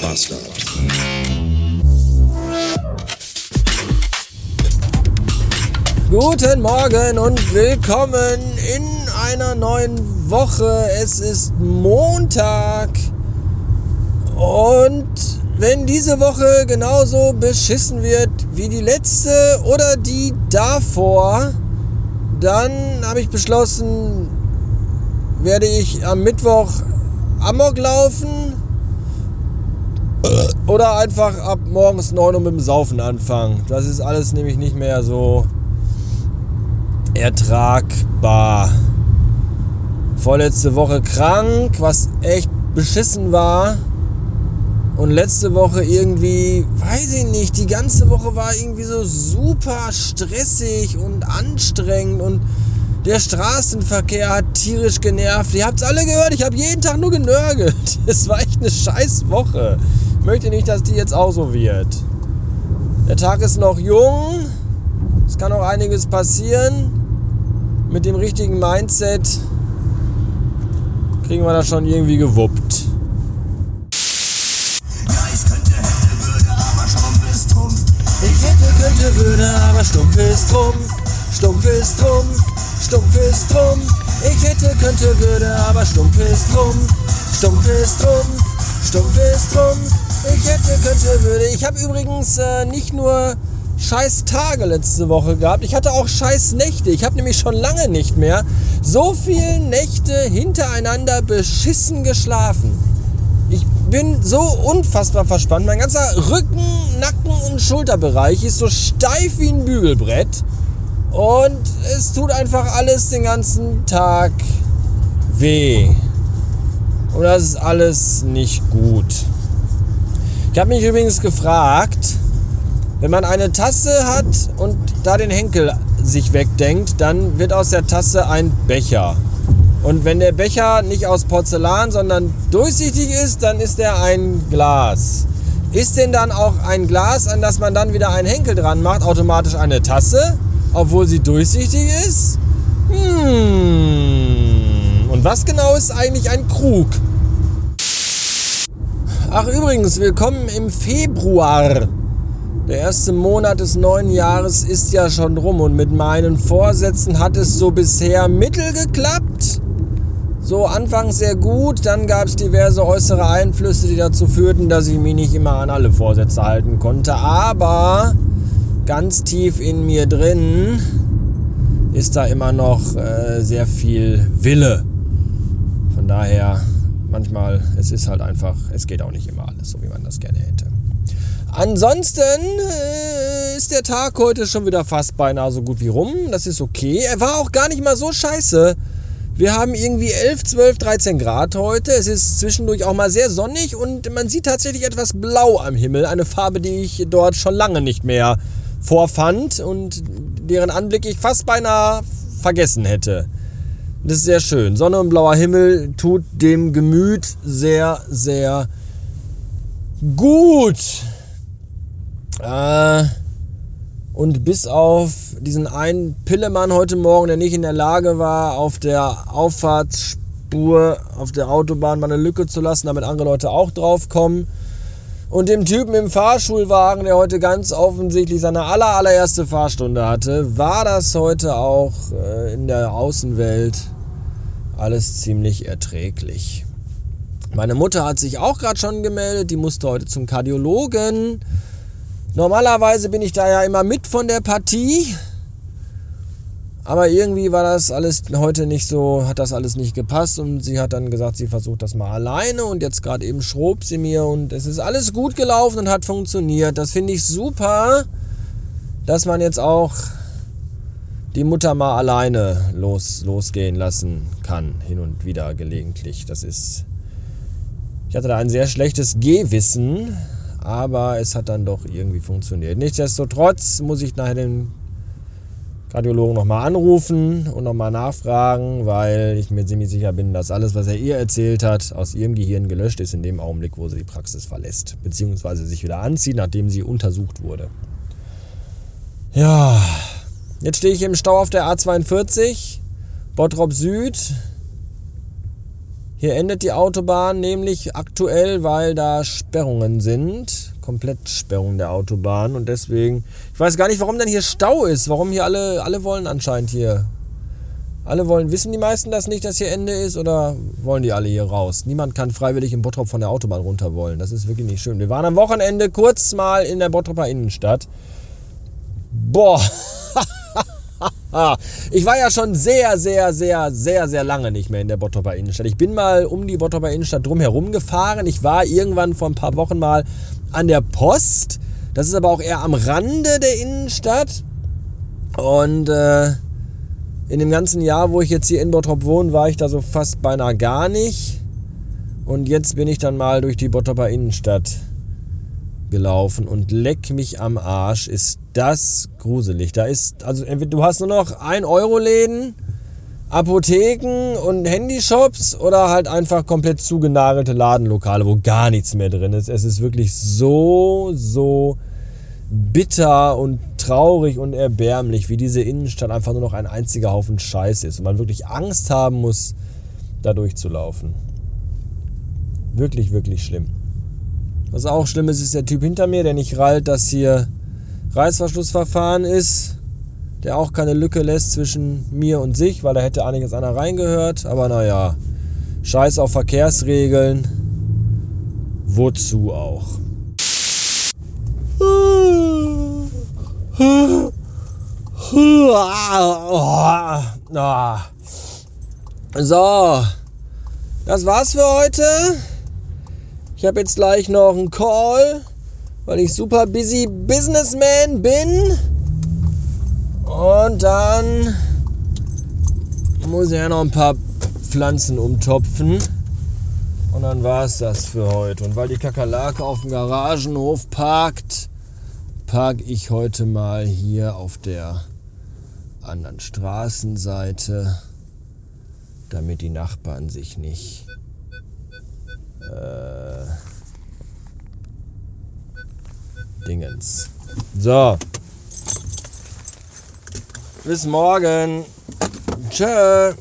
Bastard. Guten Morgen und willkommen in einer neuen Woche. Es ist Montag und wenn diese Woche genauso beschissen wird wie die letzte oder die davor, dann habe ich beschlossen, werde ich am Mittwoch Amok laufen oder einfach ab morgens 9 Uhr mit dem Saufen anfangen. Das ist alles nämlich nicht mehr so ertragbar. Vorletzte Woche krank, was echt beschissen war. Und letzte Woche irgendwie, weiß ich nicht, die ganze Woche war irgendwie so super stressig und anstrengend und der Straßenverkehr hat tierisch genervt. Ihr habt es alle gehört, ich habe jeden Tag nur genörgelt. Es war echt eine scheiß Woche. Ich möchte nicht, dass die jetzt auch so wird. Der Tag ist noch jung. Es kann auch einiges passieren. Mit dem richtigen Mindset kriegen wir das schon irgendwie gewuppt. Ich hätte, könnte, würde, aber stumpf ist Trumpf. Stumpf ist Trumpf. Stumpf ist Trumpf. Ich hätte, könnte, würde, aber stumpf ist Trumpf. Stumpf ist Trumpf. Stumpf ist Trumpf. Ich hätte, könnte, würde. Ich habe übrigens äh, nicht nur scheiß Tage letzte Woche gehabt. Ich hatte auch scheiß Nächte. Ich habe nämlich schon lange nicht mehr so viele Nächte hintereinander beschissen geschlafen. Ich bin so unfassbar verspannt. Mein ganzer Rücken, Nacken und Schulterbereich ist so steif wie ein Bügelbrett. Und es tut einfach alles den ganzen Tag weh. Und das ist alles nicht gut. Ich habe mich übrigens gefragt, wenn man eine Tasse hat und da den Henkel sich wegdenkt, dann wird aus der Tasse ein Becher. Und wenn der Becher nicht aus Porzellan, sondern durchsichtig ist, dann ist er ein Glas. Ist denn dann auch ein Glas, an das man dann wieder einen Henkel dran macht, automatisch eine Tasse, obwohl sie durchsichtig ist? Hm. Und was genau ist eigentlich ein Krug? Ach übrigens, willkommen im Februar. Der erste Monat des neuen Jahres ist ja schon rum und mit meinen Vorsätzen hat es so bisher mittel geklappt. So anfangs sehr gut, dann gab es diverse äußere Einflüsse, die dazu führten, dass ich mich nicht immer an alle Vorsätze halten konnte. Aber ganz tief in mir drin ist da immer noch äh, sehr viel Wille. Von daher, manchmal, es ist halt einfach, es geht auch nicht immer alles so, wie man das gerne hätte. Ansonsten äh, ist der Tag heute schon wieder fast beinahe so gut wie rum. Das ist okay. Er war auch gar nicht mal so scheiße. Wir haben irgendwie 11, 12, 13 Grad heute. Es ist zwischendurch auch mal sehr sonnig und man sieht tatsächlich etwas Blau am Himmel. Eine Farbe, die ich dort schon lange nicht mehr vorfand und deren Anblick ich fast beinahe vergessen hätte. Das ist sehr schön. Sonne und blauer Himmel tut dem Gemüt sehr, sehr gut. Äh, und bis auf diesen einen Pillemann heute Morgen, der nicht in der Lage war, auf der Auffahrtsspur auf der Autobahn mal eine Lücke zu lassen, damit andere Leute auch draufkommen. Und dem Typen im Fahrschulwagen, der heute ganz offensichtlich seine aller, allererste Fahrstunde hatte, war das heute auch äh, in der Außenwelt alles ziemlich erträglich. Meine Mutter hat sich auch gerade schon gemeldet, die musste heute zum Kardiologen. Normalerweise bin ich da ja immer mit von der Partie. Aber irgendwie war das alles heute nicht so, hat das alles nicht gepasst und sie hat dann gesagt, sie versucht das mal alleine und jetzt gerade eben schrob sie mir und es ist alles gut gelaufen und hat funktioniert. Das finde ich super, dass man jetzt auch die Mutter mal alleine los, losgehen lassen kann, hin und wieder gelegentlich. Das ist, ich hatte da ein sehr schlechtes Gehwissen, aber es hat dann doch irgendwie funktioniert. Nichtsdestotrotz muss ich nachher den Kardiologen nochmal anrufen und nochmal nachfragen, weil ich mir ziemlich sicher bin, dass alles, was er ihr erzählt hat, aus ihrem Gehirn gelöscht ist in dem Augenblick, wo sie die Praxis verlässt, beziehungsweise sich wieder anzieht, nachdem sie untersucht wurde. Ja, jetzt stehe ich im Stau auf der A42, Bottrop Süd. Hier endet die Autobahn nämlich aktuell, weil da Sperrungen sind. Komplettsperrung der Autobahn. Und deswegen, ich weiß gar nicht, warum denn hier Stau ist. Warum hier alle, alle wollen anscheinend hier. Alle wollen, wissen die meisten das nicht, dass hier Ende ist? Oder wollen die alle hier raus? Niemand kann freiwillig im Bottrop von der Autobahn runter wollen. Das ist wirklich nicht schön. Wir waren am Wochenende kurz mal in der Bottroper Innenstadt. Boah. Ich war ja schon sehr, sehr, sehr, sehr, sehr lange nicht mehr in der Bottroper Innenstadt. Ich bin mal um die Bottroper Innenstadt drumherum gefahren. Ich war irgendwann vor ein paar Wochen mal an der Post. Das ist aber auch eher am Rande der Innenstadt. Und äh, in dem ganzen Jahr, wo ich jetzt hier in Bottrop wohne, war ich da so fast beinahe gar nicht. Und jetzt bin ich dann mal durch die Bottroper Innenstadt gelaufen und leck mich am Arsch, ist das gruselig. Da ist, also du hast nur noch 1 Euro Läden, Apotheken und Handyshops oder halt einfach komplett zugenagelte Ladenlokale, wo gar nichts mehr drin ist. Es ist wirklich so, so bitter und traurig und erbärmlich, wie diese Innenstadt einfach nur noch ein einziger Haufen Scheiß ist und man wirklich Angst haben muss, da durchzulaufen. Wirklich, wirklich schlimm. Was auch schlimm ist, ist der Typ hinter mir, der nicht rallt, dass hier Reißverschlussverfahren ist, der auch keine Lücke lässt zwischen mir und sich, weil da hätte jetzt einer reingehört. Aber naja, scheiß auf Verkehrsregeln. Wozu auch? So, das war's für heute. Ich habe jetzt gleich noch einen Call, weil ich super busy Businessman bin. Und dann muss ich ja noch ein paar Pflanzen umtopfen. Und dann war es das für heute. Und weil die Kakerlake auf dem Garagenhof parkt, parke ich heute mal hier auf der anderen Straßenseite, damit die Nachbarn sich nicht äh, Dingens. So. Bis morgen. Tschö.